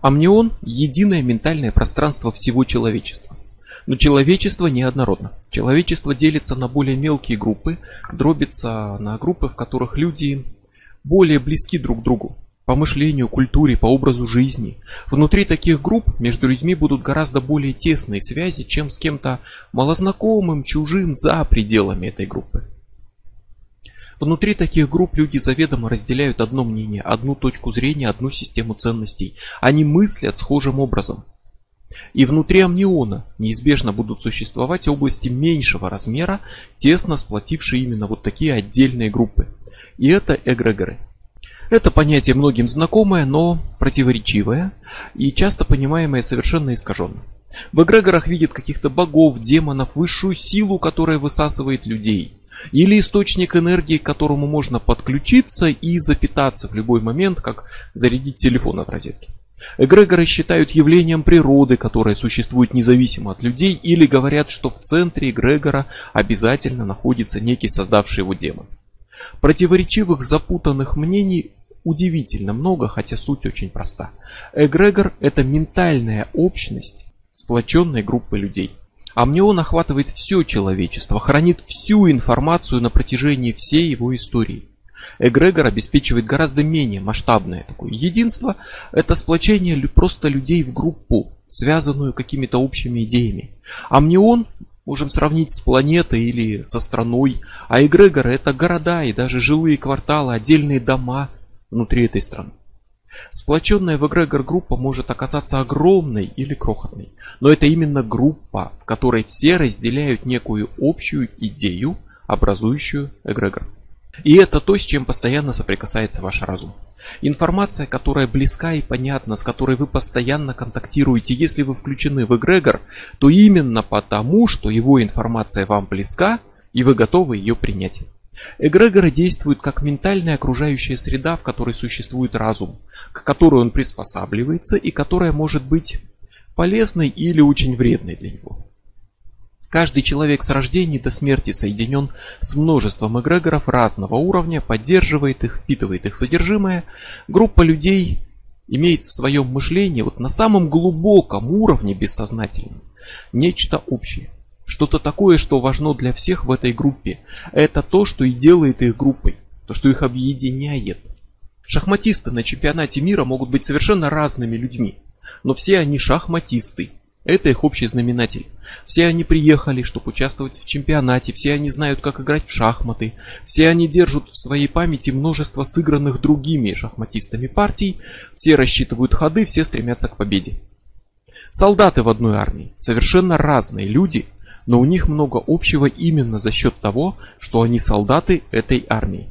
Амнион – единое ментальное пространство всего человечества. Но человечество неоднородно. Человечество делится на более мелкие группы, дробится на группы, в которых люди более близки друг к другу по мышлению, культуре, по образу жизни. Внутри таких групп между людьми будут гораздо более тесные связи, чем с кем-то малознакомым, чужим за пределами этой группы. Внутри таких групп люди заведомо разделяют одно мнение, одну точку зрения, одну систему ценностей. Они мыслят схожим образом. И внутри амниона неизбежно будут существовать области меньшего размера, тесно сплотившие именно вот такие отдельные группы. И это эгрегоры – это понятие многим знакомое, но противоречивое и часто понимаемое совершенно искаженно. В эгрегорах видят каких-то богов, демонов, высшую силу, которая высасывает людей. Или источник энергии, к которому можно подключиться и запитаться в любой момент, как зарядить телефон от розетки. Эгрегоры считают явлением природы, которое существует независимо от людей, или говорят, что в центре эгрегора обязательно находится некий создавший его демон. Противоречивых запутанных мнений удивительно много, хотя суть очень проста. Эгрегор – это ментальная общность сплоченной группы людей. Амнион охватывает все человечество, хранит всю информацию на протяжении всей его истории. Эгрегор обеспечивает гораздо менее масштабное такое единство. Это сплочение просто людей в группу, связанную какими-то общими идеями. Амнион можем сравнить с планетой или со страной, а эгрегоры это города и даже жилые кварталы, отдельные дома, внутри этой страны. Сплоченная в эгрегор группа может оказаться огромной или крохотной, но это именно группа, в которой все разделяют некую общую идею, образующую эгрегор. И это то, с чем постоянно соприкасается ваш разум. Информация, которая близка и понятна, с которой вы постоянно контактируете, если вы включены в эгрегор, то именно потому, что его информация вам близка, и вы готовы ее принять. Эгрегоры действуют как ментальная окружающая среда, в которой существует разум, к которой он приспосабливается и которая может быть полезной или очень вредной для него. Каждый человек с рождения до смерти соединен с множеством эгрегоров разного уровня, поддерживает их, впитывает их содержимое. Группа людей имеет в своем мышлении вот на самом глубоком уровне бессознательном нечто общее. Что-то такое, что важно для всех в этой группе. Это то, что и делает их группой. То, что их объединяет. Шахматисты на чемпионате мира могут быть совершенно разными людьми. Но все они шахматисты. Это их общий знаменатель. Все они приехали, чтобы участвовать в чемпионате, все они знают, как играть в шахматы, все они держат в своей памяти множество сыгранных другими шахматистами партий, все рассчитывают ходы, все стремятся к победе. Солдаты в одной армии, совершенно разные люди, но у них много общего именно за счет того, что они солдаты этой армии.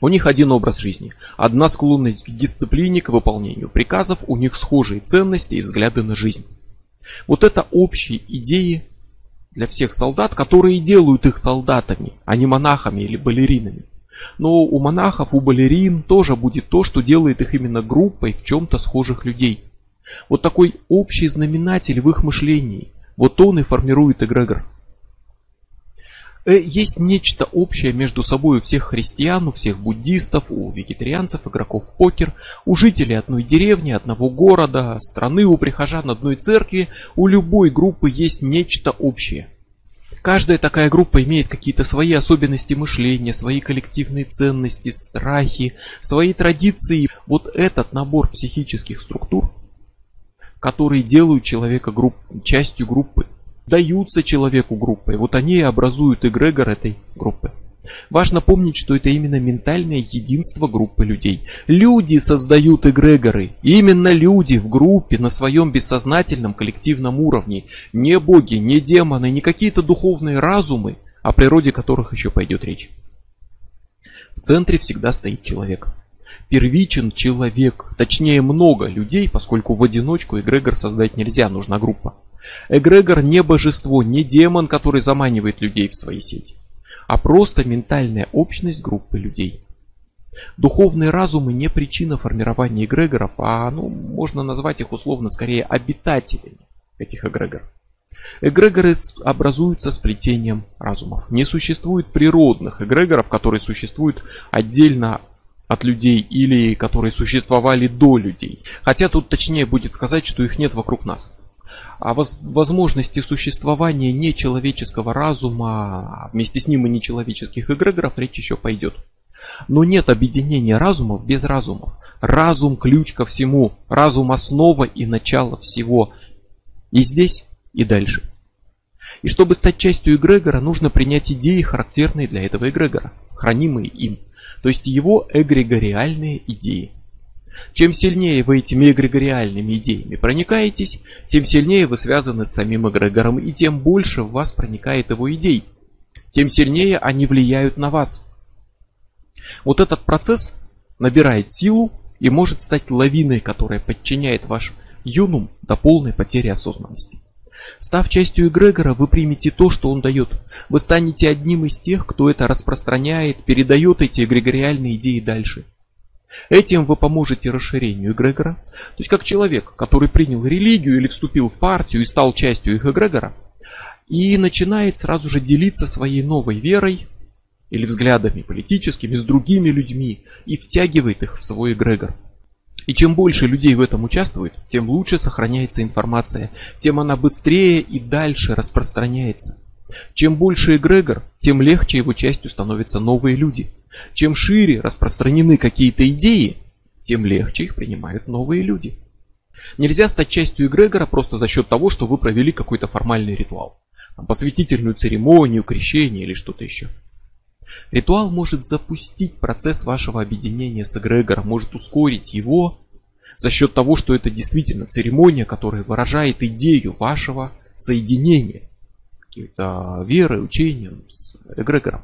У них один образ жизни, одна склонность к дисциплине, к выполнению приказов, у них схожие ценности и взгляды на жизнь. Вот это общие идеи для всех солдат, которые делают их солдатами, а не монахами или балеринами. Но у монахов, у балерин тоже будет то, что делает их именно группой в чем-то схожих людей. Вот такой общий знаменатель в их мышлении, вот он и формирует эгрегор. Э, есть нечто общее между собой у всех христиан, у всех буддистов, у вегетарианцев, игроков в покер, у жителей одной деревни, одного города, страны, у прихожан одной церкви. У любой группы есть нечто общее. Каждая такая группа имеет какие-то свои особенности мышления, свои коллективные ценности, страхи, свои традиции. Вот этот набор психических структур которые делают человека групп, частью группы, даются человеку группой. Вот они и образуют эгрегор этой группы. Важно помнить, что это именно ментальное единство группы людей. Люди создают эгрегоры. Именно люди в группе на своем бессознательном коллективном уровне. Не боги, не демоны, не какие-то духовные разумы, о природе которых еще пойдет речь. В центре всегда стоит человек первичен человек, точнее много людей, поскольку в одиночку эгрегор создать нельзя, нужна группа. Эгрегор не божество, не демон, который заманивает людей в свои сети, а просто ментальная общность группы людей. Духовные разумы не причина формирования эгрегоров, а ну, можно назвать их условно скорее обитателями этих эгрегоров. Эгрегоры образуются сплетением разумов. Не существует природных эгрегоров, которые существуют отдельно от людей или которые существовали до людей. Хотя тут точнее будет сказать, что их нет вокруг нас. О возможности существования нечеловеческого разума, а вместе с ним и нечеловеческих эгрегоров речь еще пойдет. Но нет объединения разумов без разумов. Разум ключ ко всему, разум основа и начало всего. И здесь, и дальше. И чтобы стать частью эгрегора, нужно принять идеи, характерные для этого эгрегора, хранимые им, то есть его эгрегориальные идеи. Чем сильнее вы этими эгрегориальными идеями проникаетесь, тем сильнее вы связаны с самим эгрегором, и тем больше в вас проникает его идей. Тем сильнее они влияют на вас. Вот этот процесс набирает силу и может стать лавиной, которая подчиняет ваш юнум до полной потери осознанности. Став частью эгрегора, вы примете то, что он дает. Вы станете одним из тех, кто это распространяет, передает эти эгрегориальные идеи дальше. Этим вы поможете расширению эгрегора. То есть как человек, который принял религию или вступил в партию и стал частью их эгрегора, и начинает сразу же делиться своей новой верой или взглядами политическими с другими людьми и втягивает их в свой эгрегор. И чем больше людей в этом участвует, тем лучше сохраняется информация, тем она быстрее и дальше распространяется. Чем больше эгрегор, тем легче его частью становятся новые люди. Чем шире распространены какие-то идеи, тем легче их принимают новые люди. Нельзя стать частью эгрегора просто за счет того, что вы провели какой-то формальный ритуал. Посвятительную церемонию, крещение или что-то еще. Ритуал может запустить процесс вашего объединения с эгрегором, может ускорить его за счет того, что это действительно церемония, которая выражает идею вашего соединения какой-то верой, учением с эгрегором.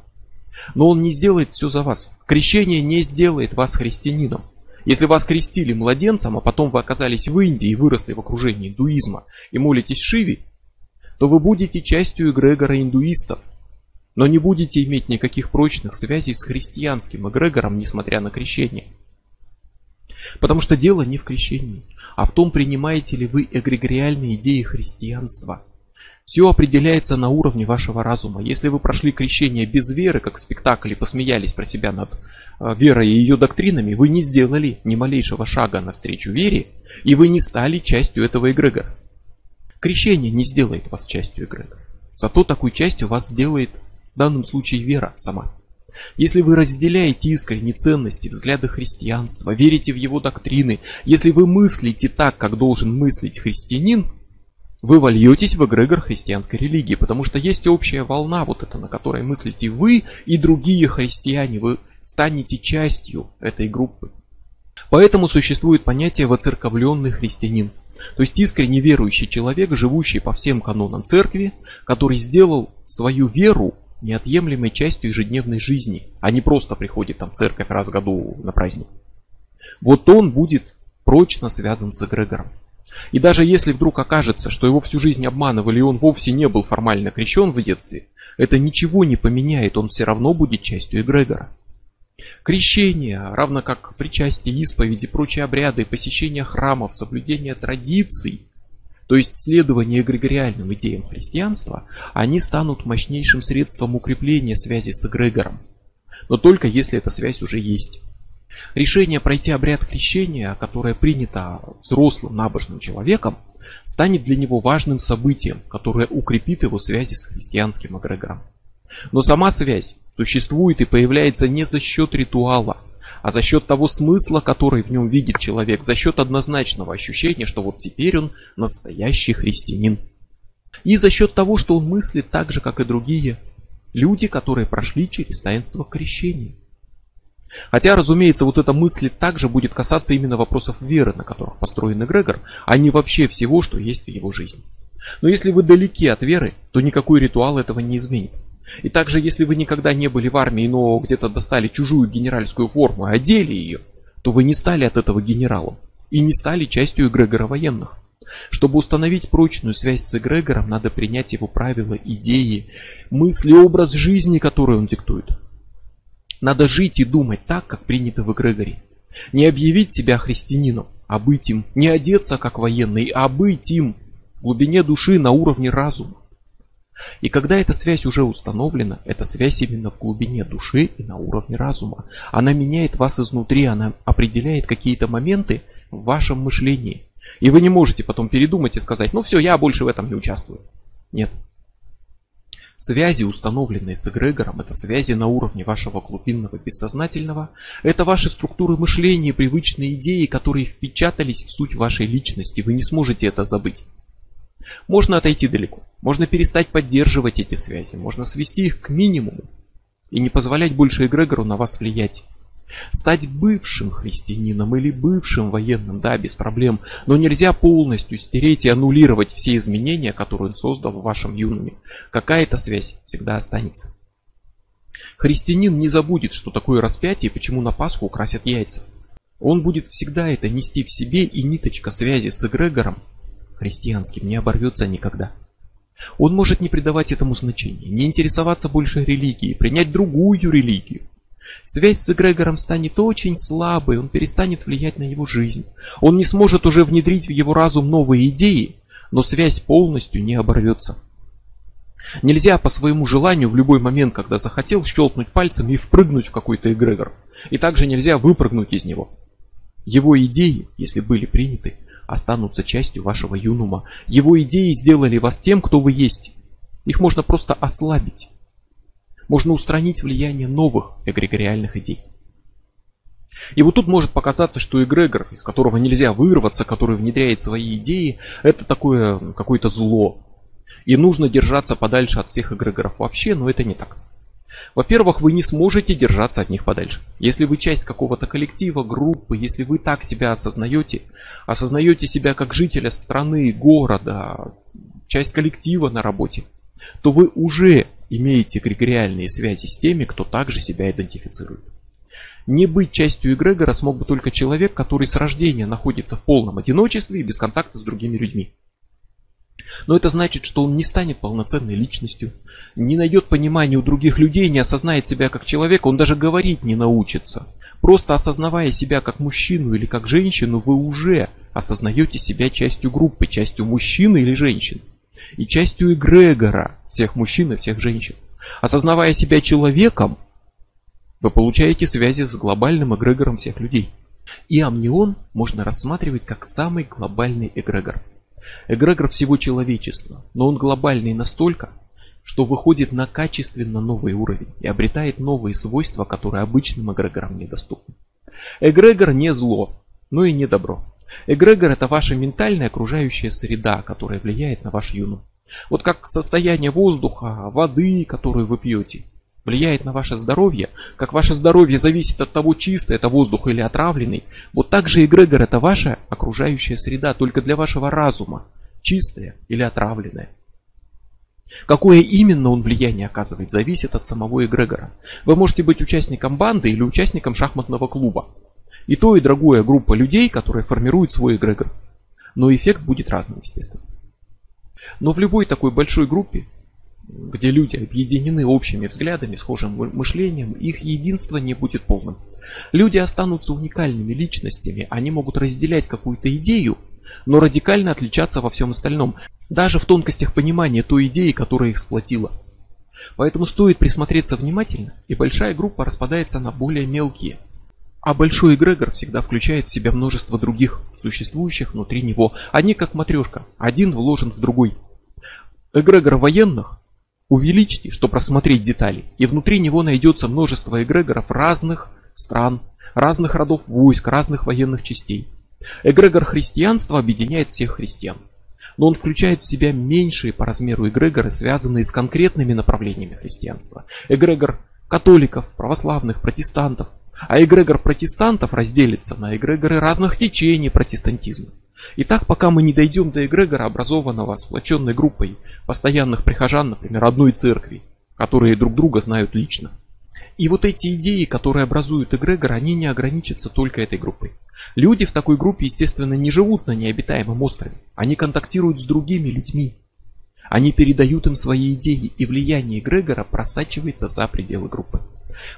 Но он не сделает все за вас. Крещение не сделает вас христианином. Если вас крестили младенцем, а потом вы оказались в Индии и выросли в окружении индуизма и молитесь Шиве, то вы будете частью эгрегора индуистов, но не будете иметь никаких прочных связей с христианским эгрегором, несмотря на крещение. Потому что дело не в крещении, а в том, принимаете ли вы эгрегориальные идеи христианства. Все определяется на уровне вашего разума. Если вы прошли крещение без веры, как спектакль, и посмеялись про себя над э, верой и ее доктринами, вы не сделали ни малейшего шага навстречу вере, и вы не стали частью этого эгрегора. Крещение не сделает вас частью эгрегора. Зато такой частью вас сделает в данном случае вера сама. Если вы разделяете искренние ценности, взгляды христианства, верите в его доктрины, если вы мыслите так, как должен мыслить христианин, вы вольетесь в эгрегор христианской религии, потому что есть общая волна, вот эта, на которой мыслите вы и другие христиане, вы станете частью этой группы. Поэтому существует понятие воцерковленный христианин, то есть искренне верующий человек, живущий по всем канонам церкви, который сделал свою веру неотъемлемой частью ежедневной жизни, а не просто приходит там церковь раз в году на праздник. Вот он будет прочно связан с эгрегором. И даже если вдруг окажется, что его всю жизнь обманывали и он вовсе не был формально крещен в детстве, это ничего не поменяет, он все равно будет частью эгрегора. Крещение, равно как причастие, исповеди, прочие обряды, посещение храмов, соблюдение традиций, то есть следование эгрегориальным идеям христианства, они станут мощнейшим средством укрепления связи с эгрегором. Но только если эта связь уже есть. Решение пройти обряд крещения, которое принято взрослым набожным человеком, станет для него важным событием, которое укрепит его связи с христианским эгрегором. Но сама связь существует и появляется не за счет ритуала – а за счет того смысла, который в нем видит человек, за счет однозначного ощущения, что вот теперь он настоящий христианин. И за счет того, что он мыслит так же, как и другие люди, которые прошли через таинство крещения. Хотя, разумеется, вот эта мысль также будет касаться именно вопросов веры, на которых построен эгрегор, а не вообще всего, что есть в его жизни. Но если вы далеки от веры, то никакой ритуал этого не изменит. И также, если вы никогда не были в армии, но где-то достали чужую генеральскую форму и одели ее, то вы не стали от этого генералом и не стали частью эгрегора военных. Чтобы установить прочную связь с эгрегором, надо принять его правила, идеи, мысли, образ жизни, который он диктует. Надо жить и думать так, как принято в эгрегоре. Не объявить себя христианином, а быть им. Не одеться как военный, а быть им в глубине души на уровне разума. И когда эта связь уже установлена, эта связь именно в глубине души и на уровне разума. Она меняет вас изнутри, она определяет какие-то моменты в вашем мышлении. И вы не можете потом передумать и сказать, ну все, я больше в этом не участвую. Нет. Связи, установленные с эгрегором, это связи на уровне вашего глубинного бессознательного, это ваши структуры мышления, привычные идеи, которые впечатались в суть вашей личности, вы не сможете это забыть. Можно отойти далеко, можно перестать поддерживать эти связи, можно свести их к минимуму и не позволять больше эгрегору на вас влиять. Стать бывшим христианином или бывшим военным, да, без проблем, но нельзя полностью стереть и аннулировать все изменения, которые он создал в вашем юноме. Какая-то связь всегда останется. Христианин не забудет, что такое распятие и почему на Пасху украсят яйца. Он будет всегда это нести в себе, и ниточка связи с эгрегором христианским не оборвется никогда. Он может не придавать этому значения, не интересоваться больше религией, принять другую религию. Связь с эгрегором станет очень слабой, он перестанет влиять на его жизнь. Он не сможет уже внедрить в его разум новые идеи, но связь полностью не оборвется. Нельзя по своему желанию в любой момент, когда захотел, щелкнуть пальцем и впрыгнуть в какой-то эгрегор. И также нельзя выпрыгнуть из него. Его идеи, если были приняты, останутся частью вашего юнума. Его идеи сделали вас тем, кто вы есть. Их можно просто ослабить можно устранить влияние новых эгрегориальных идей. И вот тут может показаться, что эгрегор, из которого нельзя вырваться, который внедряет свои идеи, это такое какое-то зло. И нужно держаться подальше от всех эгрегоров вообще, но это не так. Во-первых, вы не сможете держаться от них подальше. Если вы часть какого-то коллектива, группы, если вы так себя осознаете, осознаете себя как жителя страны, города, часть коллектива на работе, то вы уже имеете эгрегориальные связи с теми, кто также себя идентифицирует. Не быть частью эгрегора смог бы только человек, который с рождения находится в полном одиночестве и без контакта с другими людьми. Но это значит, что он не станет полноценной личностью, не найдет понимания у других людей, не осознает себя как человека, он даже говорить не научится. Просто осознавая себя как мужчину или как женщину, вы уже осознаете себя частью группы, частью мужчины или женщины и частью эгрегора всех мужчин и всех женщин. Осознавая себя человеком, вы получаете связи с глобальным эгрегором всех людей. И амнион можно рассматривать как самый глобальный эгрегор. Эгрегор всего человечества, но он глобальный настолько, что выходит на качественно новый уровень и обретает новые свойства, которые обычным эгрегорам недоступны. Эгрегор не зло, но и не добро. Эгрегор это ваша ментальная окружающая среда, которая влияет на ваш юнум. Вот как состояние воздуха, воды, которую вы пьете, влияет на ваше здоровье, как ваше здоровье зависит от того, чистый это воздух или отравленный, вот так же эгрегор это ваша окружающая среда, только для вашего разума, чистая или отравленная. Какое именно он влияние оказывает, зависит от самого эгрегора. Вы можете быть участником банды или участником шахматного клуба. И то, и другое группа людей, которые формируют свой эгрегор. Но эффект будет разным, естественно. Но в любой такой большой группе, где люди объединены общими взглядами, схожим мышлением, их единство не будет полным. Люди останутся уникальными личностями, они могут разделять какую-то идею, но радикально отличаться во всем остальном, даже в тонкостях понимания той идеи, которая их сплотила. Поэтому стоит присмотреться внимательно, и большая группа распадается на более мелкие – а большой эгрегор всегда включает в себя множество других, существующих внутри него. Они как матрешка, один вложен в другой. Эгрегор военных увеличьте, чтобы просмотреть детали, и внутри него найдется множество эгрегоров разных стран, разных родов войск, разных военных частей. Эгрегор христианства объединяет всех христиан, но он включает в себя меньшие по размеру эгрегоры, связанные с конкретными направлениями христианства. Эгрегор католиков, православных, протестантов, а эгрегор протестантов разделится на эгрегоры разных течений протестантизма. И так, пока мы не дойдем до эгрегора, образованного сплоченной группой постоянных прихожан, например, одной церкви, которые друг друга знают лично. И вот эти идеи, которые образуют эгрегор, они не ограничатся только этой группой. Люди в такой группе, естественно, не живут на необитаемом острове. Они контактируют с другими людьми. Они передают им свои идеи, и влияние эгрегора просачивается за пределы группы.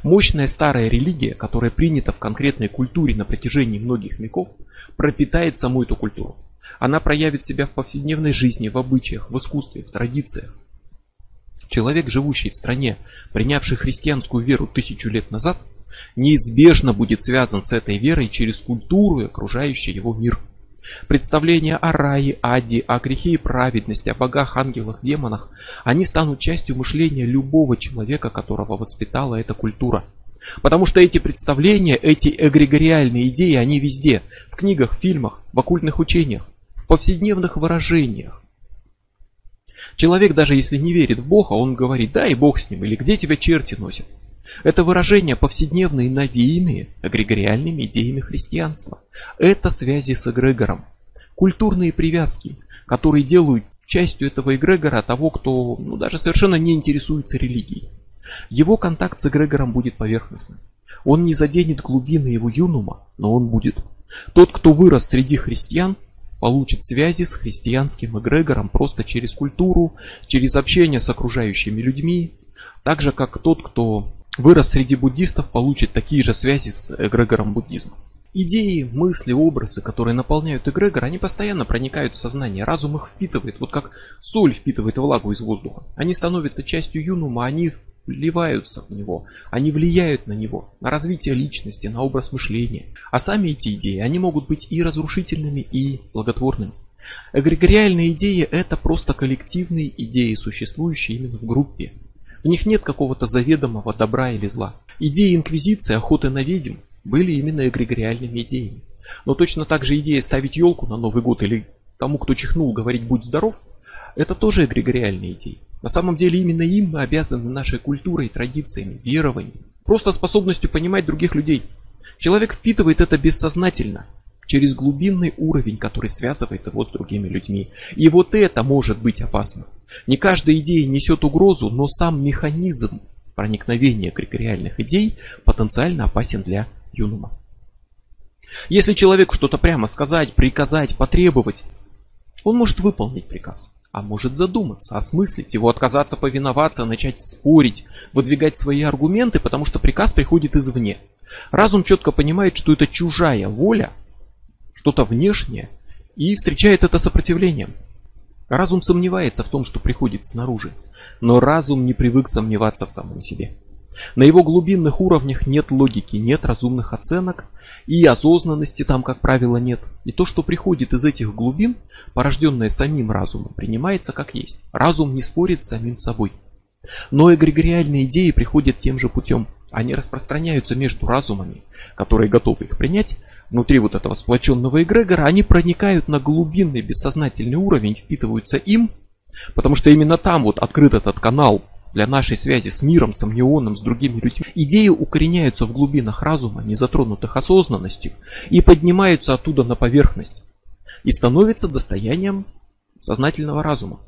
Мощная старая религия, которая принята в конкретной культуре на протяжении многих веков, пропитает саму эту культуру. Она проявит себя в повседневной жизни, в обычаях, в искусстве, в традициях. Человек, живущий в стране, принявший христианскую веру тысячу лет назад, неизбежно будет связан с этой верой через культуру и окружающий его мир. Представления о рае, аде, о грехе и праведности, о богах, ангелах, демонах, они станут частью мышления любого человека, которого воспитала эта культура. Потому что эти представления, эти эгрегориальные идеи, они везде. В книгах, фильмах, в оккультных учениях, в повседневных выражениях. Человек, даже если не верит в Бога, он говорит, да и Бог с ним, или где тебя черти носят. Это выражения повседневные, навеянные эгрегориальными идеями христианства. Это связи с эгрегором. Культурные привязки, которые делают частью этого эгрегора того, кто ну, даже совершенно не интересуется религией. Его контакт с эгрегором будет поверхностным. Он не заденет глубины его юнума, но он будет. Тот, кто вырос среди христиан, получит связи с христианским эгрегором просто через культуру, через общение с окружающими людьми, так же как тот, кто вырос среди буддистов, получит такие же связи с эгрегором буддизма. Идеи, мысли, образы, которые наполняют эгрегор, они постоянно проникают в сознание. Разум их впитывает, вот как соль впитывает влагу из воздуха. Они становятся частью юнума, они вливаются в него, они влияют на него, на развитие личности, на образ мышления. А сами эти идеи, они могут быть и разрушительными, и благотворными. Эгрегориальные идеи – это просто коллективные идеи, существующие именно в группе. В них нет какого-то заведомого добра или зла. Идеи инквизиции, охоты на ведьм были именно эгрегориальными идеями. Но точно так же идея ставить елку на Новый год или тому, кто чихнул, говорить «будь здоров» – это тоже эгрегориальные идеи. На самом деле именно им мы обязаны нашей культурой, традициями, верованием, просто способностью понимать других людей. Человек впитывает это бессознательно, через глубинный уровень, который связывает его с другими людьми. И вот это может быть опасно. Не каждая идея несет угрозу, но сам механизм проникновения крикориальных идей потенциально опасен для юнума. Если человеку что-то прямо сказать, приказать, потребовать, он может выполнить приказ, а может задуматься, осмыслить его, отказаться повиноваться, начать спорить, выдвигать свои аргументы, потому что приказ приходит извне. Разум четко понимает, что это чужая воля, что-то внешнее, и встречает это сопротивлением. Разум сомневается в том, что приходит снаружи, но разум не привык сомневаться в самом себе. На его глубинных уровнях нет логики, нет разумных оценок, и осознанности там, как правило, нет. И то, что приходит из этих глубин, порожденное самим разумом, принимается как есть. Разум не спорит с самим собой. Но эгрегориальные идеи приходят тем же путем. Они распространяются между разумами, которые готовы их принять, внутри вот этого сплоченного эгрегора, они проникают на глубинный бессознательный уровень, впитываются им, потому что именно там вот открыт этот канал для нашей связи с миром, с амнионом, с другими людьми. Идеи укореняются в глубинах разума, не затронутых осознанностью, и поднимаются оттуда на поверхность, и становятся достоянием сознательного разума.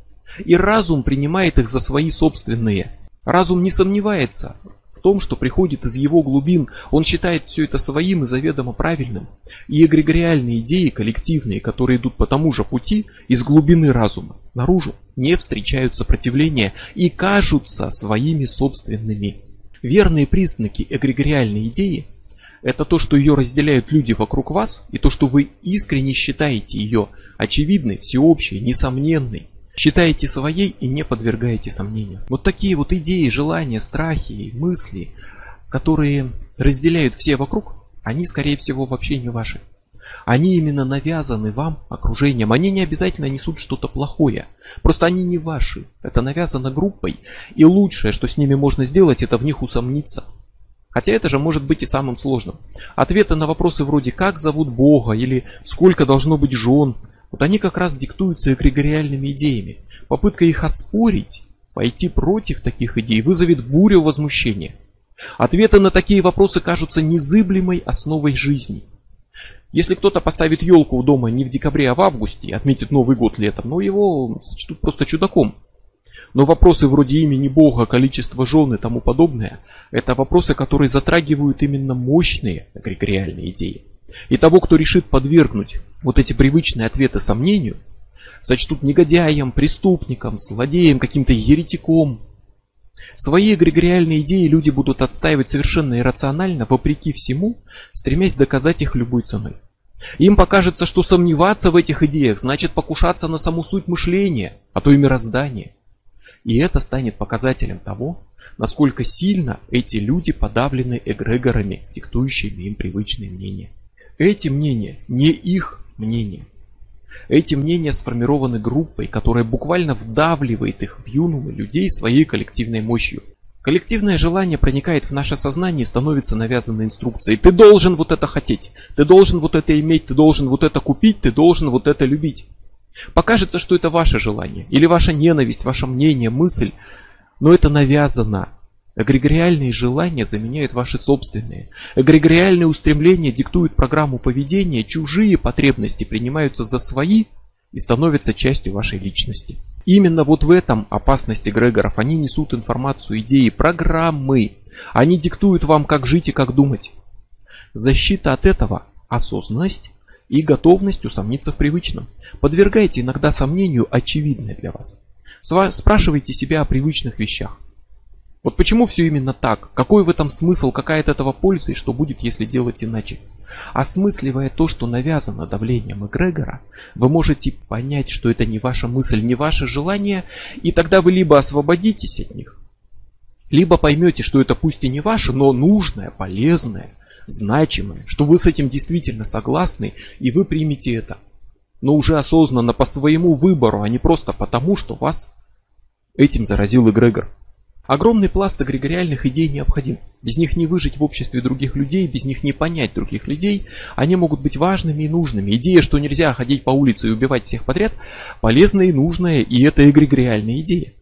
И разум принимает их за свои собственные. Разум не сомневается том, что приходит из его глубин. Он считает все это своим и заведомо правильным. И эгрегориальные идеи, коллективные, которые идут по тому же пути, из глубины разума, наружу, не встречают сопротивления и кажутся своими собственными. Верные признаки эгрегориальной идеи – это то, что ее разделяют люди вокруг вас, и то, что вы искренне считаете ее очевидной, всеобщей, несомненной, Считаете своей и не подвергаете сомнению. Вот такие вот идеи, желания, страхи, мысли, которые разделяют все вокруг, они скорее всего вообще не ваши. Они именно навязаны вам окружением. Они не обязательно несут что-то плохое. Просто они не ваши. Это навязано группой. И лучшее, что с ними можно сделать, это в них усомниться. Хотя это же может быть и самым сложным. Ответы на вопросы вроде «как зовут Бога» или «сколько должно быть жен» Вот они как раз диктуются эгрегориальными идеями. Попытка их оспорить, пойти против таких идей, вызовет бурю возмущения. Ответы на такие вопросы кажутся незыблемой основой жизни. Если кто-то поставит елку у дома не в декабре, а в августе, отметит Новый год летом, ну его сочтут просто чудаком. Но вопросы вроде имени Бога, количества жен и тому подобное, это вопросы, которые затрагивают именно мощные эгрегориальные идеи. И того, кто решит подвергнуть вот эти привычные ответы сомнению, сочтут негодяем, преступником, злодеем, каким-то еретиком. Свои эгрегориальные идеи люди будут отстаивать совершенно иррационально, вопреки всему, стремясь доказать их любой ценой. Им покажется, что сомневаться в этих идеях значит покушаться на саму суть мышления, а то и мироздания. И это станет показателем того, насколько сильно эти люди подавлены эгрегорами, диктующими им привычные мнения. Эти мнения не их мнения. Эти мнения сформированы группой, которая буквально вдавливает их в юнумы людей своей коллективной мощью. Коллективное желание проникает в наше сознание и становится навязанной инструкцией. Ты должен вот это хотеть, ты должен вот это иметь, ты должен вот это купить, ты должен вот это любить. Покажется, что это ваше желание, или ваша ненависть, ваше мнение, мысль, но это навязано. Эгрегориальные желания заменяют ваши собственные. Эгрегориальные устремления диктуют программу поведения, чужие потребности принимаются за свои и становятся частью вашей личности. Именно вот в этом опасность эгрегоров. Они несут информацию, идеи, программы. Они диктуют вам, как жить и как думать. Защита от этого – осознанность и готовность усомниться в привычном. Подвергайте иногда сомнению очевидное для вас. Спрашивайте себя о привычных вещах. Вот почему все именно так? Какой в этом смысл, какая от этого польза и что будет, если делать иначе? Осмысливая то, что навязано давлением эгрегора, вы можете понять, что это не ваша мысль, не ваше желание, и тогда вы либо освободитесь от них, либо поймете, что это пусть и не ваше, но нужное, полезное, значимое, что вы с этим действительно согласны, и вы примете это. Но уже осознанно по своему выбору, а не просто потому, что вас этим заразил эгрегор. Огромный пласт эгрегориальных идей необходим. Без них не выжить в обществе других людей, без них не понять других людей. Они могут быть важными и нужными. Идея, что нельзя ходить по улице и убивать всех подряд, полезная и нужная, и это эгрегориальная идея.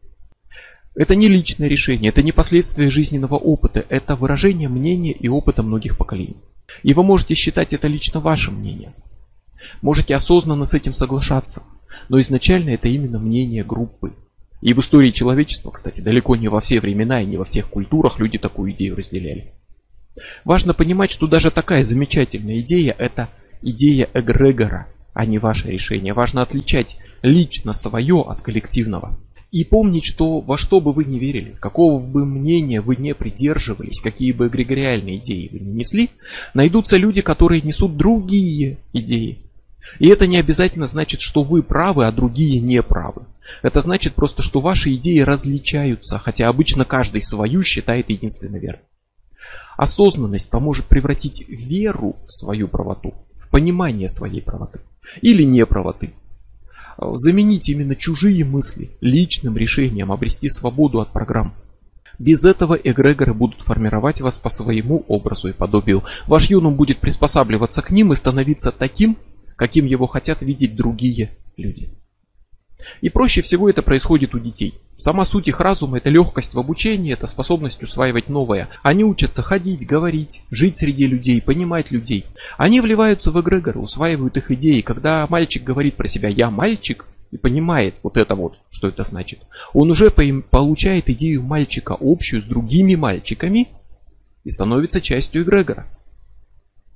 Это не личное решение, это не последствие жизненного опыта, это выражение мнения и опыта многих поколений. И вы можете считать это лично вашим мнением. Можете осознанно с этим соглашаться, но изначально это именно мнение группы. И в истории человечества, кстати, далеко не во все времена и не во всех культурах люди такую идею разделяли. Важно понимать, что даже такая замечательная идея – это идея эгрегора, а не ваше решение. Важно отличать лично свое от коллективного. И помнить, что во что бы вы ни верили, какого бы мнения вы не придерживались, какие бы эгрегориальные идеи вы не несли, найдутся люди, которые несут другие идеи. И это не обязательно значит, что вы правы, а другие не правы. Это значит просто, что ваши идеи различаются, хотя обычно каждый свою считает единственно верной. Осознанность поможет превратить веру в свою правоту в понимание своей правоты или неправоты. Заменить именно чужие мысли личным решением, обрести свободу от программ. Без этого эгрегоры будут формировать вас по своему образу и подобию. Ваш юнум будет приспосабливаться к ним и становиться таким, каким его хотят видеть другие люди. И проще всего это происходит у детей. Сама суть их разума – это легкость в обучении, это способность усваивать новое. Они учатся ходить, говорить, жить среди людей, понимать людей. Они вливаются в эгрегоры, усваивают их идеи. Когда мальчик говорит про себя «я мальчик», и понимает вот это вот, что это значит, он уже получает идею мальчика общую с другими мальчиками и становится частью эгрегора.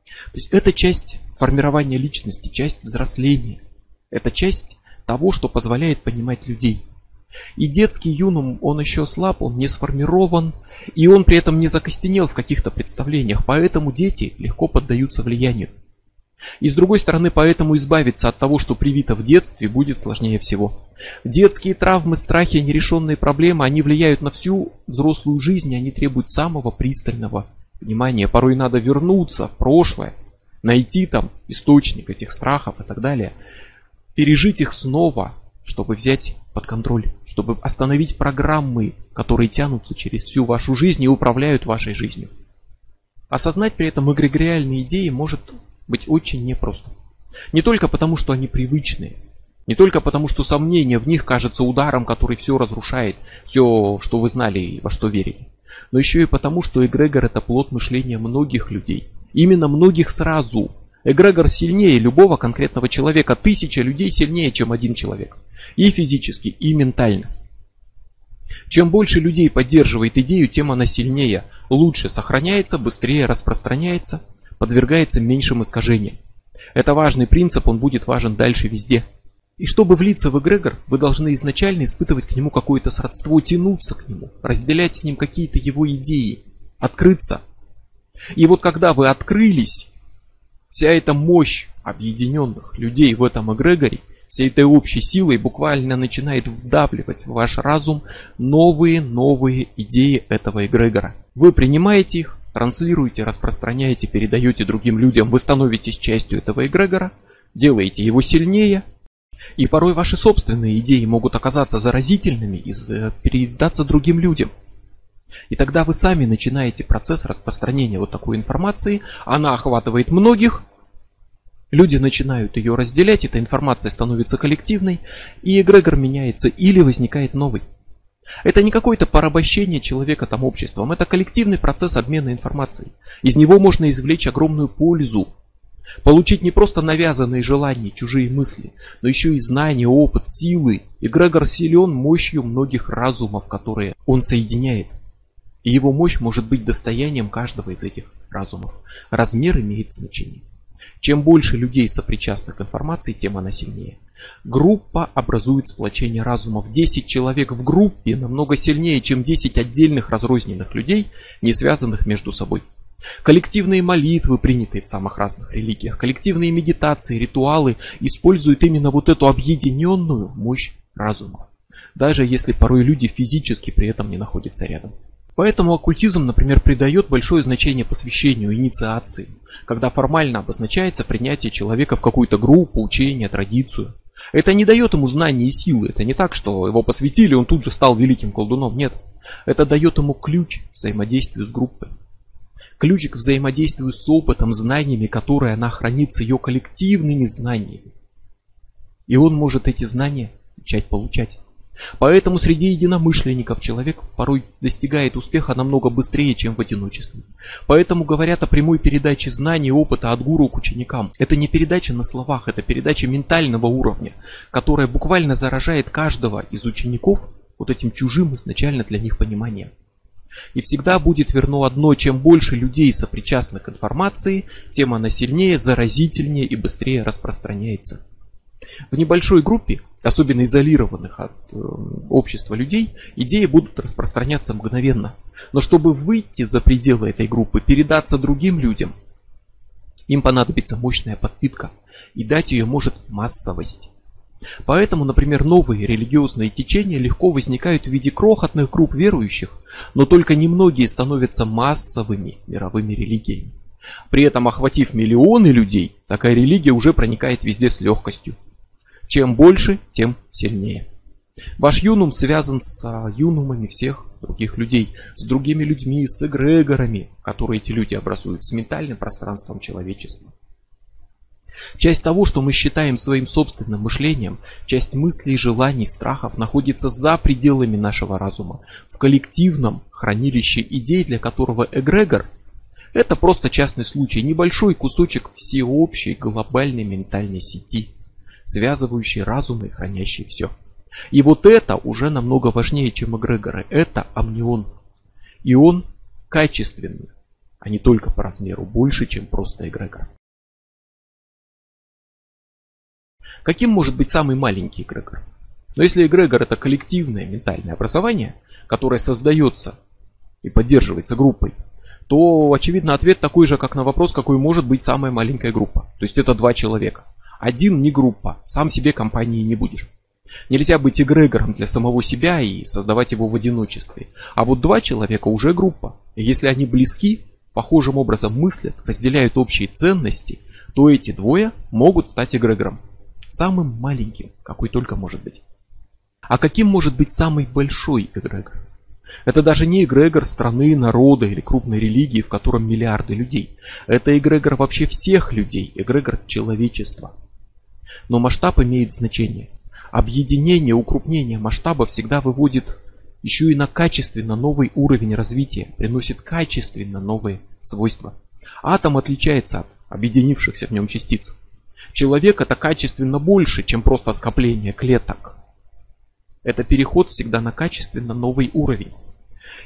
То есть это часть формирования личности, часть взросления. Это часть того, что позволяет понимать людей. И детский юнум, он еще слаб, он не сформирован, и он при этом не закостенел в каких-то представлениях, поэтому дети легко поддаются влиянию. И с другой стороны, поэтому избавиться от того, что привито в детстве, будет сложнее всего. Детские травмы, страхи, нерешенные проблемы, они влияют на всю взрослую жизнь, и они требуют самого пристального внимания. Порой надо вернуться в прошлое, найти там источник этих страхов и так далее пережить их снова, чтобы взять под контроль, чтобы остановить программы, которые тянутся через всю вашу жизнь и управляют вашей жизнью. Осознать при этом эгрегориальные идеи может быть очень непросто. Не только потому, что они привычные, не только потому, что сомнение в них кажется ударом, который все разрушает, все, что вы знали и во что верили. Но еще и потому, что эгрегор это плод мышления многих людей. Именно многих сразу, Эгрегор сильнее любого конкретного человека. Тысяча людей сильнее, чем один человек. И физически, и ментально. Чем больше людей поддерживает идею, тем она сильнее, лучше сохраняется, быстрее распространяется, подвергается меньшим искажениям. Это важный принцип, он будет важен дальше везде. И чтобы влиться в эгрегор, вы должны изначально испытывать к нему какое-то сродство, тянуться к нему, разделять с ним какие-то его идеи, открыться. И вот когда вы открылись, Вся эта мощь объединенных людей в этом эгрегоре всей этой общей силой буквально начинает вдавливать в ваш разум новые-новые идеи этого эгрегора. Вы принимаете их, транслируете, распространяете, передаете другим людям, вы становитесь частью этого эгрегора, делаете его сильнее, и порой ваши собственные идеи могут оказаться заразительными и передаться другим людям. И тогда вы сами начинаете процесс распространения вот такой информации, она охватывает многих, Люди начинают ее разделять, эта информация становится коллективной, и эгрегор меняется или возникает новый. Это не какое-то порабощение человека там обществом, это коллективный процесс обмена информацией. Из него можно извлечь огромную пользу. Получить не просто навязанные желания, чужие мысли, но еще и знания, опыт, силы. Эгрегор силен мощью многих разумов, которые он соединяет. И его мощь может быть достоянием каждого из этих разумов. Размер имеет значение. Чем больше людей сопричастных к информации, тем она сильнее. Группа образует сплочение разумов. 10 человек в группе намного сильнее, чем 10 отдельных разрозненных людей, не связанных между собой. Коллективные молитвы, принятые в самых разных религиях, коллективные медитации, ритуалы используют именно вот эту объединенную мощь разума. Даже если порой люди физически при этом не находятся рядом. Поэтому оккультизм, например, придает большое значение посвящению, инициации, когда формально обозначается принятие человека в какую-то группу, учение, традицию. Это не дает ему знаний и силы. Это не так, что его посвятили, он тут же стал великим колдуном. Нет. Это дает ему ключ к взаимодействию с группой. Ключ к взаимодействию с опытом, знаниями, которые она хранит с ее коллективными знаниями. И он может эти знания начать получать. Поэтому среди единомышленников человек порой достигает успеха намного быстрее, чем в одиночестве. Поэтому говорят о прямой передаче знаний и опыта от гуру к ученикам. Это не передача на словах, это передача ментального уровня, которая буквально заражает каждого из учеников вот этим чужим изначально для них пониманием. И всегда будет верно одно, чем больше людей сопричастных к информации, тем она сильнее, заразительнее и быстрее распространяется. В небольшой группе особенно изолированных от э, общества людей, идеи будут распространяться мгновенно. Но чтобы выйти за пределы этой группы, передаться другим людям, им понадобится мощная подпитка, и дать ее может массовость. Поэтому, например, новые религиозные течения легко возникают в виде крохотных групп верующих, но только немногие становятся массовыми мировыми религиями. При этом, охватив миллионы людей, такая религия уже проникает везде с легкостью. Чем больше, тем сильнее. Ваш юнум связан с а, юнумами всех других людей, с другими людьми, с эгрегорами, которые эти люди образуют, с ментальным пространством человечества. Часть того, что мы считаем своим собственным мышлением, часть мыслей, желаний, страхов находится за пределами нашего разума, в коллективном хранилище идей, для которого эгрегор – это просто частный случай, небольшой кусочек всеобщей глобальной ментальной сети – связывающий разумы и хранящий все. И вот это уже намного важнее, чем эгрегоры. Это амнион. И он качественный, а не только по размеру, больше, чем просто эгрегор. Каким может быть самый маленький эгрегор? Но если эгрегор это коллективное ментальное образование, которое создается и поддерживается группой, то очевидно ответ такой же, как на вопрос, какой может быть самая маленькая группа. То есть это два человека. Один не группа, сам себе компании не будешь. Нельзя быть эгрегором для самого себя и создавать его в одиночестве. А вот два человека уже группа. И если они близки, похожим образом мыслят, разделяют общие ценности, то эти двое могут стать эгрегором. Самым маленьким, какой только может быть. А каким может быть самый большой эгрегор? Это даже не эгрегор страны, народа или крупной религии, в котором миллиарды людей. Это эгрегор вообще всех людей, эгрегор человечества. Но масштаб имеет значение. Объединение, укрупнение масштаба всегда выводит еще и на качественно новый уровень развития, приносит качественно новые свойства. Атом отличается от объединившихся в нем частиц. Человек это качественно больше, чем просто скопление клеток. Это переход всегда на качественно новый уровень.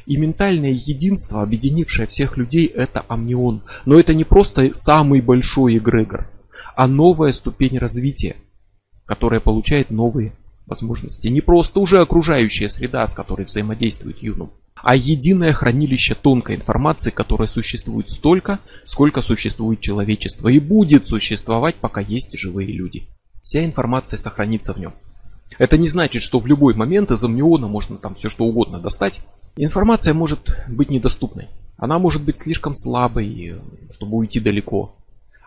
И ментальное единство, объединившее всех людей, это амнион. Но это не просто самый большой эгрегор а новая ступень развития, которая получает новые возможности. Не просто уже окружающая среда, с которой взаимодействует юнум, а единое хранилище тонкой информации, которое существует столько, сколько существует человечество и будет существовать, пока есть живые люди. вся информация сохранится в нем. Это не значит, что в любой момент из амниона можно там все что угодно достать. Информация может быть недоступной. Она может быть слишком слабой, чтобы уйти далеко.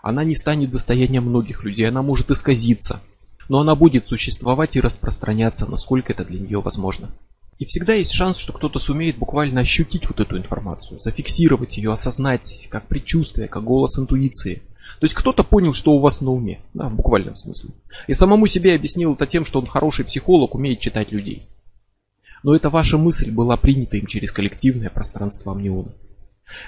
Она не станет достоянием многих людей, она может исказиться. Но она будет существовать и распространяться, насколько это для нее возможно. И всегда есть шанс, что кто-то сумеет буквально ощутить вот эту информацию, зафиксировать ее, осознать, как предчувствие, как голос интуиции. То есть кто-то понял, что у вас на уме, да, в буквальном смысле. И самому себе объяснил это тем, что он хороший психолог, умеет читать людей. Но эта ваша мысль была принята им через коллективное пространство амниона.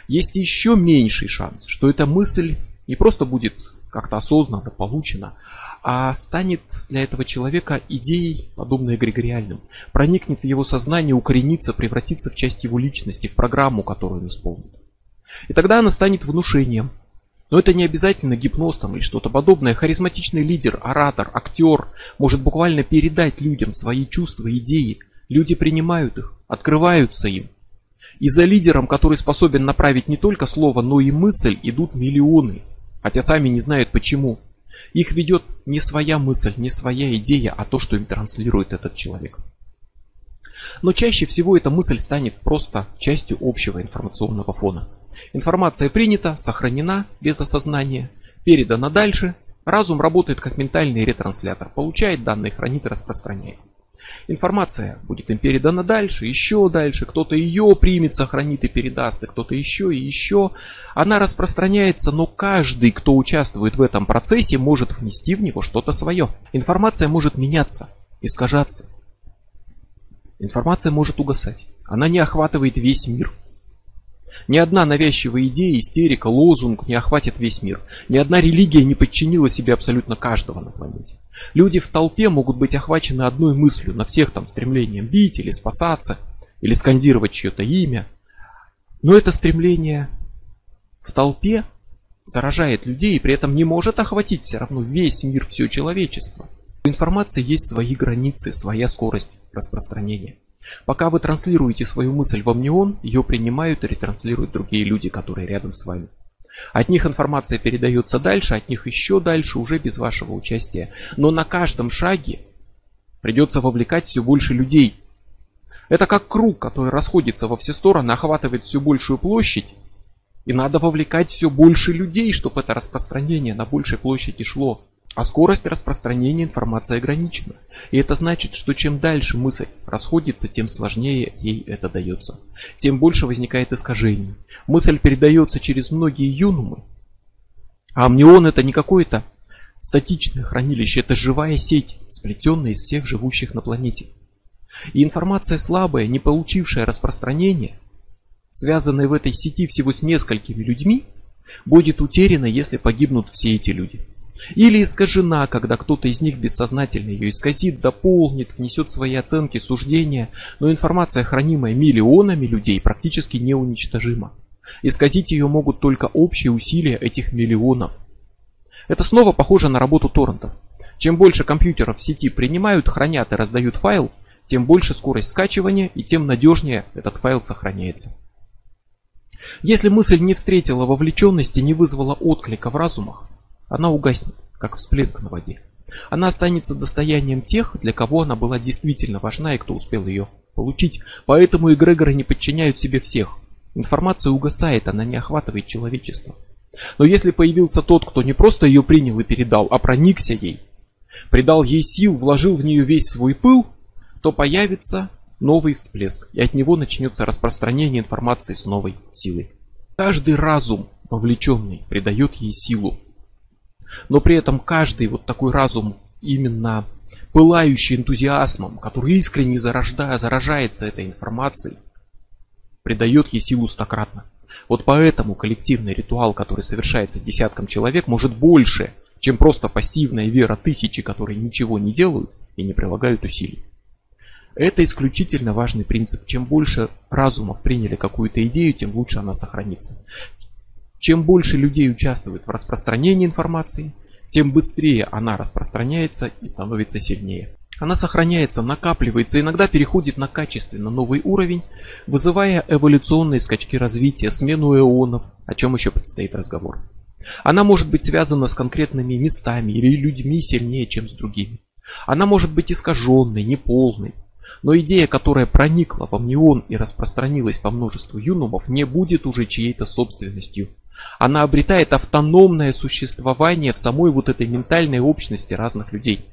Есть еще меньший шанс, что эта мысль не просто будет как-то осознанно получена, а станет для этого человека идеей, подобной эгрегориальным, проникнет в его сознание, укоренится, превратится в часть его личности, в программу, которую он исполнит. И тогда она станет внушением. Но это не обязательно гипноз там или что-то подобное. Харизматичный лидер, оратор, актер может буквально передать людям свои чувства, идеи. Люди принимают их, открываются им. И за лидером, который способен направить не только слово, но и мысль, идут миллионы. Хотя сами не знают почему. Их ведет не своя мысль, не своя идея, а то, что им транслирует этот человек. Но чаще всего эта мысль станет просто частью общего информационного фона. Информация принята, сохранена без осознания, передана дальше. Разум работает как ментальный ретранслятор, получает данные, хранит и распространяет. Информация будет им передана дальше, еще дальше, кто-то ее примет, сохранит и передаст, и кто-то еще и еще. Она распространяется, но каждый, кто участвует в этом процессе, может внести в него что-то свое. Информация может меняться, искажаться. Информация может угасать. Она не охватывает весь мир. Ни одна навязчивая идея, истерика, лозунг не охватит весь мир. Ни одна религия не подчинила себе абсолютно каждого на планете. Люди в толпе могут быть охвачены одной мыслью, на всех там стремлением бить или спасаться, или скандировать чье-то имя. Но это стремление в толпе заражает людей и при этом не может охватить все равно весь мир, все человечество. У информации есть свои границы, своя скорость распространения. Пока вы транслируете свою мысль в амнион, ее принимают и ретранслируют другие люди, которые рядом с вами. От них информация передается дальше, от них еще дальше, уже без вашего участия. Но на каждом шаге придется вовлекать все больше людей. Это как круг, который расходится во все стороны, охватывает все большую площадь. И надо вовлекать все больше людей, чтобы это распространение на большей площади шло. А скорость распространения информации ограничена. И это значит, что чем дальше мысль расходится, тем сложнее ей это дается. Тем больше возникает искажений. Мысль передается через многие юнумы. А амнион это не какое-то статичное хранилище, это живая сеть, сплетенная из всех живущих на планете. И информация слабая, не получившая распространения, связанная в этой сети всего с несколькими людьми, будет утеряна, если погибнут все эти люди. Или искажена, когда кто-то из них бессознательно ее исказит, дополнит, внесет свои оценки, суждения, но информация, хранимая миллионами людей, практически неуничтожима. Исказить ее могут только общие усилия этих миллионов. Это снова похоже на работу торрентов. Чем больше компьютеров в сети принимают, хранят и раздают файл, тем больше скорость скачивания и тем надежнее этот файл сохраняется. Если мысль не встретила вовлеченности, не вызвала отклика в разумах, она угаснет, как всплеск на воде. Она останется достоянием тех, для кого она была действительно важна и кто успел ее получить. Поэтому эгрегоры не подчиняют себе всех. Информация угасает, она не охватывает человечество. Но если появился тот, кто не просто ее принял и передал, а проникся ей, придал ей сил, вложил в нее весь свой пыл, то появится новый всплеск, и от него начнется распространение информации с новой силой. Каждый разум, вовлеченный, придает ей силу, но при этом каждый вот такой разум именно пылающий энтузиазмом, который искренне зарождая, заражается этой информацией, придает ей силу стократно. Вот поэтому коллективный ритуал, который совершается десятком человек, может больше, чем просто пассивная вера тысячи, которые ничего не делают и не прилагают усилий. Это исключительно важный принцип. Чем больше разумов приняли какую-то идею, тем лучше она сохранится. Чем больше людей участвует в распространении информации, тем быстрее она распространяется и становится сильнее. Она сохраняется, накапливается, иногда переходит на качественно новый уровень, вызывая эволюционные скачки развития, смену эонов, о чем еще предстоит разговор. Она может быть связана с конкретными местами или людьми сильнее, чем с другими. Она может быть искаженной, неполной. Но идея, которая проникла в амнион и распространилась по множеству юнумов, не будет уже чьей-то собственностью. Она обретает автономное существование в самой вот этой ментальной общности разных людей.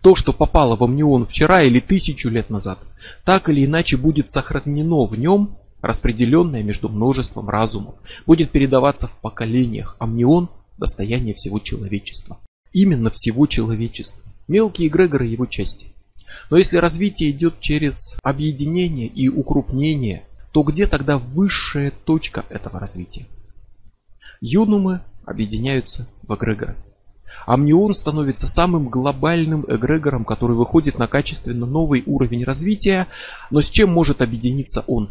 То, что попало в амнион вчера или тысячу лет назад, так или иначе будет сохранено в нем, распределенное между множеством разумов, будет передаваться в поколениях. Амнион – достояние всего человечества. Именно всего человечества. Мелкие эгрегоры его части. Но если развитие идет через объединение и укрупнение, то где тогда высшая точка этого развития? Юнумы объединяются в эгрегоры. Амнион становится самым глобальным эгрегором, который выходит на качественно новый уровень развития, но с чем может объединиться он?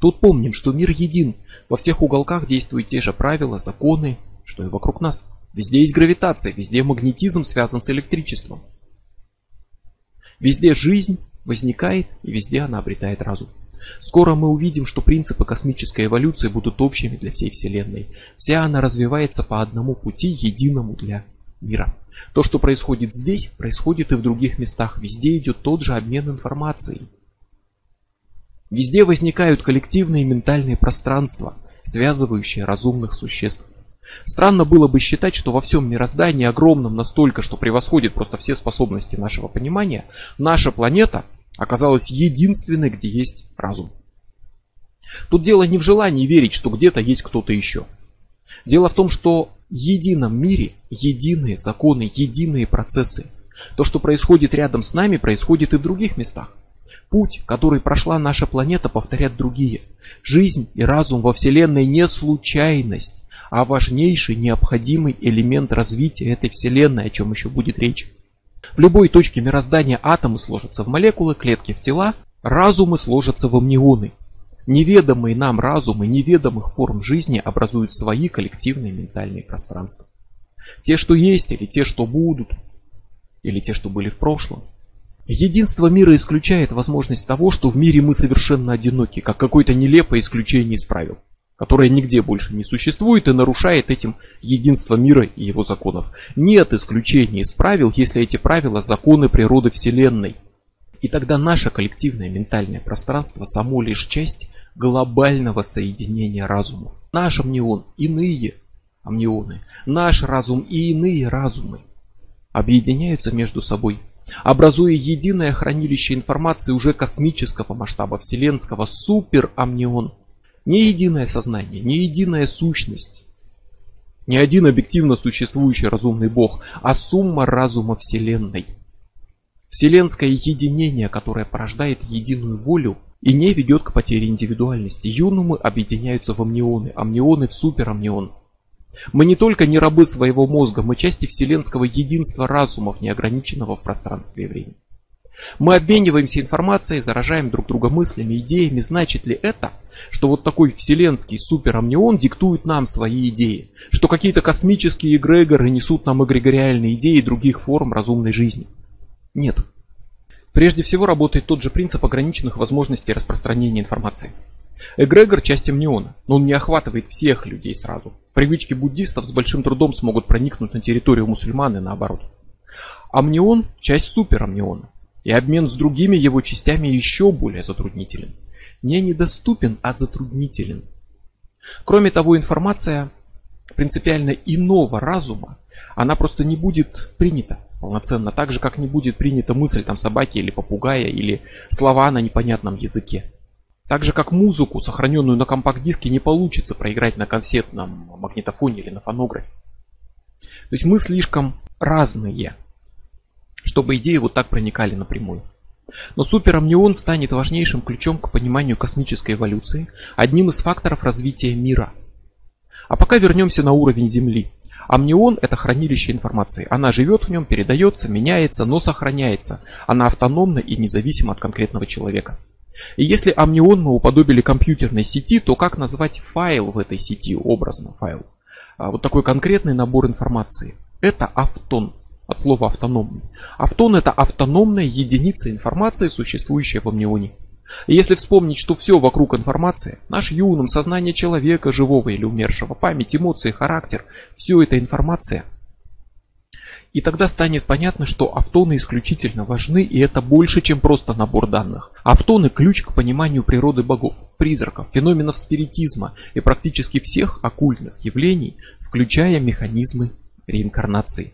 Тут помним, что мир един, во всех уголках действуют те же правила, законы, что и вокруг нас. Везде есть гравитация, везде магнетизм связан с электричеством. Везде жизнь возникает и везде она обретает разум. Скоро мы увидим, что принципы космической эволюции будут общими для всей Вселенной. Вся она развивается по одному пути, единому для мира. То, что происходит здесь, происходит и в других местах. Везде идет тот же обмен информацией. Везде возникают коллективные ментальные пространства, связывающие разумных существ. Странно было бы считать, что во всем мироздании, огромном настолько, что превосходит просто все способности нашего понимания, наша планета оказалась единственной, где есть разум. Тут дело не в желании верить, что где-то есть кто-то еще. Дело в том, что в едином мире единые законы, единые процессы. То, что происходит рядом с нами, происходит и в других местах. Путь, который прошла наша планета, повторят другие. Жизнь и разум во Вселенной не случайность, а важнейший необходимый элемент развития этой Вселенной, о чем еще будет речь. В любой точке мироздания атомы сложатся в молекулы, клетки в тела, разумы сложатся в амнионы. Неведомые нам разумы неведомых форм жизни образуют свои коллективные ментальные пространства. Те, что есть, или те, что будут, или те, что были в прошлом. Единство мира исключает возможность того, что в мире мы совершенно одиноки, как какое-то нелепое исключение из правил которое нигде больше не существует и нарушает этим единство мира и его законов. Нет исключений из правил, если эти правила законы природы Вселенной. И тогда наше коллективное ментальное пространство само лишь часть глобального соединения разумов. Наш амнион, иные амнионы, наш разум и иные разумы объединяются между собой, образуя единое хранилище информации уже космического масштаба, вселенского суперамнион – не единое сознание, не единая сущность, не один объективно существующий разумный Бог, а сумма разума Вселенной. Вселенское единение, которое порождает единую волю и не ведет к потере индивидуальности. Юнумы объединяются в амнионы, амнионы в суперамнион. Мы не только не рабы своего мозга, мы части вселенского единства разумов, неограниченного в пространстве и времени. Мы обмениваемся информацией, заражаем друг друга мыслями, идеями. Значит ли это, что вот такой вселенский суперамнион диктует нам свои идеи? Что какие-то космические эгрегоры несут нам эгрегориальные идеи других форм разумной жизни? Нет. Прежде всего работает тот же принцип ограниченных возможностей распространения информации. Эгрегор – часть амниона, но он не охватывает всех людей сразу. Привычки буддистов с большим трудом смогут проникнуть на территорию мусульман и наоборот. Амнион – часть суперамниона, и обмен с другими его частями еще более затруднителен. Не недоступен, а затруднителен. Кроме того, информация принципиально иного разума, она просто не будет принята полноценно, так же, как не будет принята мысль там собаки или попугая, или слова на непонятном языке. Так же, как музыку, сохраненную на компакт-диске, не получится проиграть на кассетном магнитофоне или на фонографе. То есть мы слишком разные чтобы идеи вот так проникали напрямую. Но суперамнион станет важнейшим ключом к пониманию космической эволюции, одним из факторов развития мира. А пока вернемся на уровень Земли. Амнион – это хранилище информации. Она живет в нем, передается, меняется, но сохраняется. Она автономна и независима от конкретного человека. И если амнион мы уподобили компьютерной сети, то как назвать файл в этой сети, образно файл? А вот такой конкретный набор информации. Это автон от слова автономный. Автон это автономная единица информации, существующая в амнионе. И если вспомнить, что все вокруг информация, наш юным, сознание человека, живого или умершего, память, эмоции, характер, все это информация – и тогда станет понятно, что автоны исключительно важны, и это больше, чем просто набор данных. Автоны – ключ к пониманию природы богов, призраков, феноменов спиритизма и практически всех оккультных явлений, включая механизмы реинкарнации.